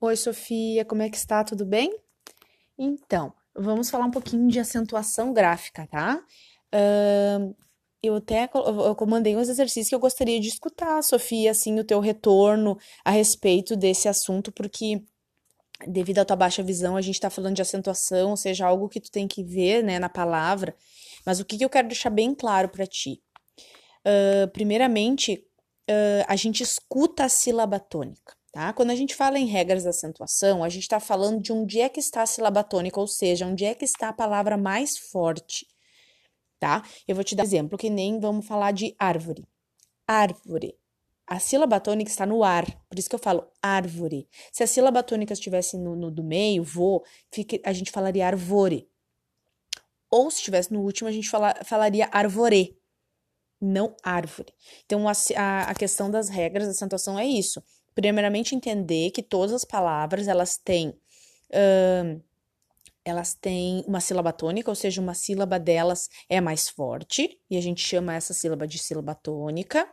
Oi, Sofia, como é que está? Tudo bem? Então, vamos falar um pouquinho de acentuação gráfica, tá? Ahn, eu até comandei uns exercícios que eu gostaria de escutar, Sofia, assim, o teu retorno a respeito desse assunto, porque devido à tua baixa visão, a gente está falando de acentuação, ou seja, algo que tu tem que ver, né, na palavra. Mas o que que eu quero deixar bem claro para ti? Ah, primeiramente, ah, a gente escuta a sílaba tônica, tá? Quando a gente fala em regras da acentuação, a gente está falando de onde é que está a sílaba tônica, ou seja, onde é que está a palavra mais forte, tá? Eu vou te dar um exemplo, que nem vamos falar de árvore. Árvore. A sílaba tônica está no ar, por isso que eu falo árvore. Se a sílaba tônica estivesse no, no do meio, vou, fique- a gente falaria arvore. Ou se estivesse no último, a gente fala- falaria arvorê não árvore. Então, a, a, a questão das regras da acentuação é isso. Primeiramente, entender que todas as palavras, elas têm, ahn, elas têm uma sílaba tônica, ou seja, uma sílaba delas é mais forte, e a gente chama essa sílaba de sílaba tônica.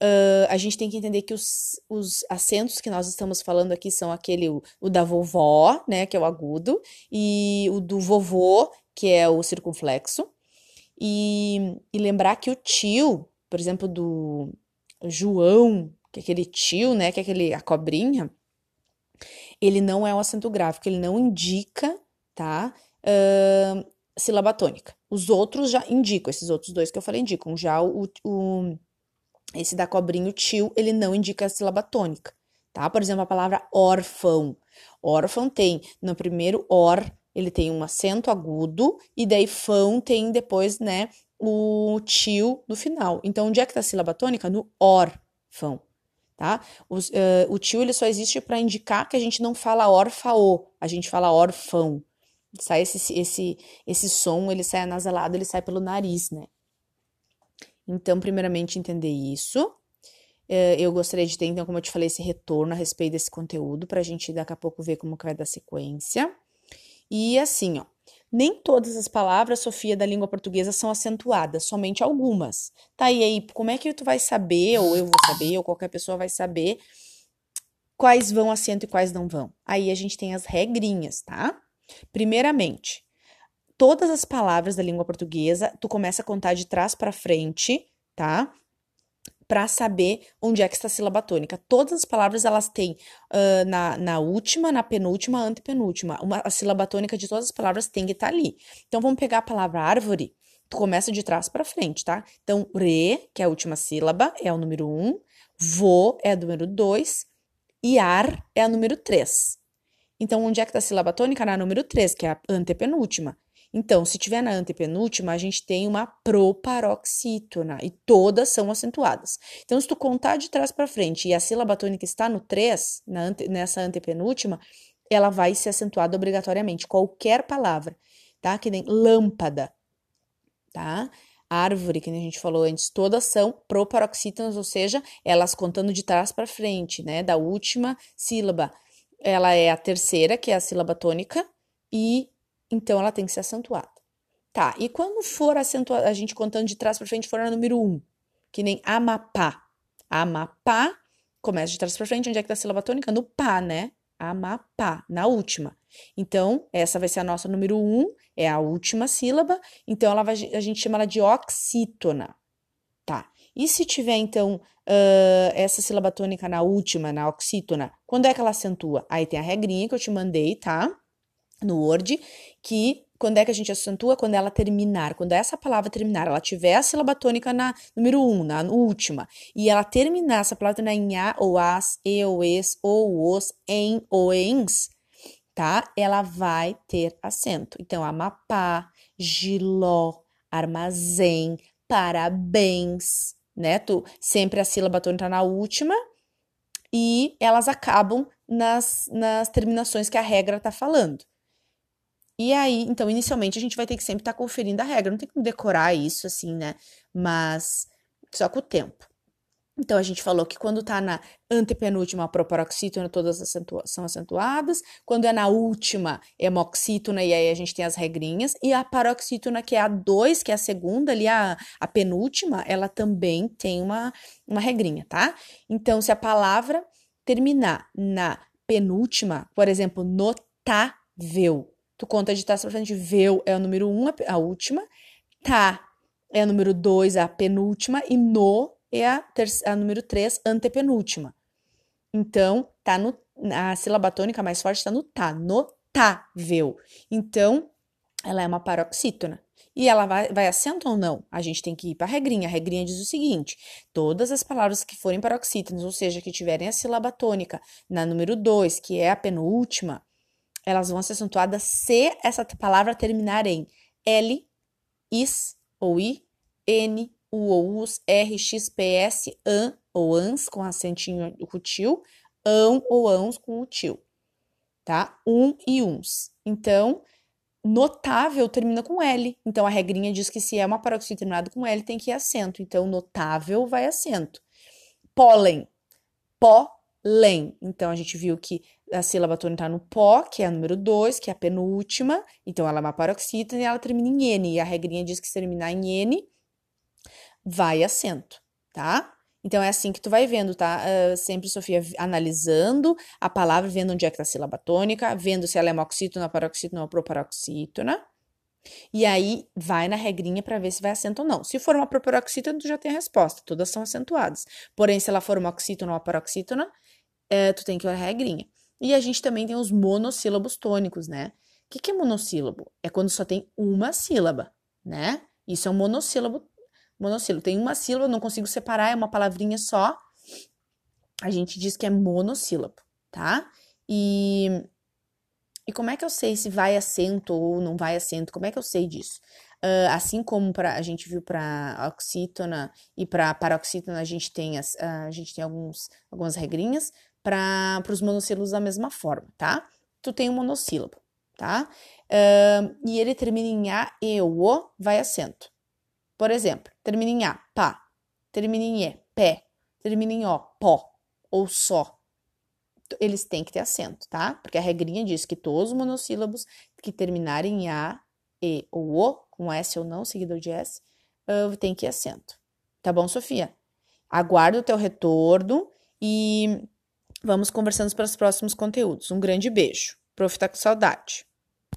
Ah, a gente tem que entender que os, os acentos que nós estamos falando aqui são aquele, o, o da vovó, né, que é o agudo, e o do vovô, que é o circunflexo. E, e lembrar que o tio, por exemplo, do João, que é aquele tio, né, que é aquele, a cobrinha, ele não é um acento gráfico, ele não indica, tá, ahn, sílaba tônica. Os outros já indicam, esses outros dois que eu falei indicam. Já o, o- esse da cobrinha, o tio, ele não indica a sílaba tônica, tá? Por exemplo, a palavra órfão. Órfão tem no primeiro or, ele tem um acento agudo, e daí fão tem depois, né, o tio no final. Então, onde é que tá a sílaba tônica? No órfão, tá? Os, eh, o tio, ele só existe para indicar que a gente não fala órfão, a gente fala órfão. Sai esse, esse, esse som, ele sai anasalado, ele sai pelo nariz, né? Então, primeiramente, entender isso. Eh, Eu gostaria de ter, então, como eu te falei, esse retorno a respeito desse conteúdo, para a gente daqui a pouco ver como que vai dar sequência. E assim, ó, nem todas as palavras, Sofia, da língua portuguesa são acentuadas, somente algumas. Tá, e aí, como é que tu vai saber, ou eu vou saber, ou qualquer pessoa vai saber quais vão acento e quais não vão? Aí a gente tem as regrinhas, tá? Primeiramente, todas as palavras da língua portuguesa, tu começa a contar de trás para frente, tá? Para saber onde é que está a sílaba tônica. Todas as palavras elas têm ah, na, na última, na penúltima, antepenúltima. Uma, a sílaba tônica de todas as palavras tem que estar ali. Então vamos pegar a palavra árvore. Tu começa de trás para frente, tá? Então, re, que é a última sílaba, é o número um. Vo é o número dois. E ar é a número três. Então, onde é que está a sílaba tônica? Na número 3, que é a antepenúltima. Então, se tiver na antepenúltima, a gente tem uma proparoxítona e todas são acentuadas. Então, se tu contar de trás para frente e a sílaba tônica está no 3, na ante- nessa antepenúltima, ela vai ser acentuada obrigatoriamente. Qualquer palavra, tá? Que nem lâmpada, tá? Árvore, que a gente falou antes, todas são proparoxítonas, ou seja, elas contando de trás para frente, né? Da última sílaba. Ela é a terceira, que é a sílaba tônica, e então ela tem que ser acentuada. Tá, e quando for acentuada, a gente contando de trás para frente, for a número um, que nem Amapá. Amapá, começa de trás para frente, onde é que tá a sílaba tônica? No pá, né? Amapá, na última. Então, essa vai ser a nossa número um, é a última sílaba, então ela vai, a gente chama ela de oxítona. Tá. E se tiver, então, ah, essa sílaba tônica na última, na oxítona, quando é que ela acentua? Aí tem a regrinha que eu te mandei, tá? No Word, que quando é que a gente acentua? Quando ela terminar. Quando essa palavra terminar, ela tiver a sílaba tônica na número um, na última, e ela terminar essa palavra na em a, ou as, e, ou es, ou os, em, ou ens, tá? Ela vai ter acento. Então, Amapá, Giló, armazém, parabéns, né? Tu, sempre a sílaba tônica na última e elas acabam nas, nas terminações que a regra tá falando. E aí, então, inicialmente a gente vai ter que sempre estar conferindo a regra, não tem como decorar isso assim, né? Mas só com o tempo. Então, a gente falou que quando tá na antepenúltima, a proparoxítona, todas acentua- são acentuadas. Quando é na última, é moxítona, e aí a gente tem as regrinhas. E a paroxítona, que é a 2, que é a segunda ali, a, a penúltima, ela também tem uma, uma regrinha, tá? Então, se a palavra terminar na penúltima, por exemplo, notável. Tu conta de trás pra frente, veu é o número 1, um, a última, tá é o número 2, a penúltima, e no é a, a número 3, antepenúltima. Então, tá no, a sílaba tônica mais forte está no tá, notável. Então, ela é uma paroxítona. E ela vai, vai acento ou não? A gente tem que ir para a regrinha. A regrinha diz o seguinte: todas as palavras que forem paroxítonas, ou seja, que tiverem a sílaba tônica na número 2, que é a penúltima, elas vão ser acentuadas se essa palavra terminar em L, is ou i, n, u ou us, r, x, p, s, an ou ans com acentinho tio, ão ou ãos com o tio, tá? Um e uns. Então, Notável termina com L. Então, a regrinha diz que se é uma paroxítona terminada com L, tem que ir acento. Então, notável vai acento. Pólen. Pólen. Então, a gente viu que a sílaba tônica está no pó, que é a número 2, que é a penúltima. Então, ela é uma paroxítona e ela termina em N. E a regrinha diz que se terminar em N, vai acento, tá? Então, é assim que tu vai vendo, tá? Uh, sempre, Sofia, analisando a palavra, vendo onde é que tá a sílaba tônica, vendo se ela é moxítona, paroxítona ou proparoxítona. E aí, vai na regrinha para ver se vai acento ou não. Se for uma proparoxítona, tu já tem a resposta. Todas são acentuadas. Porém, se ela for uma oxítona ou uma paroxítona, é, tu tem que olhar a regrinha. E a gente também tem os monossílabos tônicos, né? O que, que é monossílabo? É quando só tem uma sílaba, né? Isso é um monossílabo monossílabo. Tem uma sílaba, não consigo separar, é uma palavrinha só. A gente diz que é monossílabo, tá? E, e como é que eu sei se vai acento ou não vai acento? Como é que eu sei disso? Uh, assim como pra, a gente viu para oxítona e para paroxítona, a gente tem, as, uh, a gente tem alguns, algumas regrinhas para os monossílabos da mesma forma, tá? Tu tem um monossílabo, tá? E ele termina em A, E O, vai acento. Por exemplo, termina em A, pá. Termina em E, pé. Termina em O, pó. Ou só. Eles têm que ter acento, tá? Porque a regrinha diz que todos os monossílabos que terminarem em A, E ou O, com S ou não, seguido de S, uh, tem que ir acento. Tá bom, Sofia? Aguardo o teu retorno e vamos conversando para os próximos conteúdos. Um grande beijo. Prof, tá com saudade.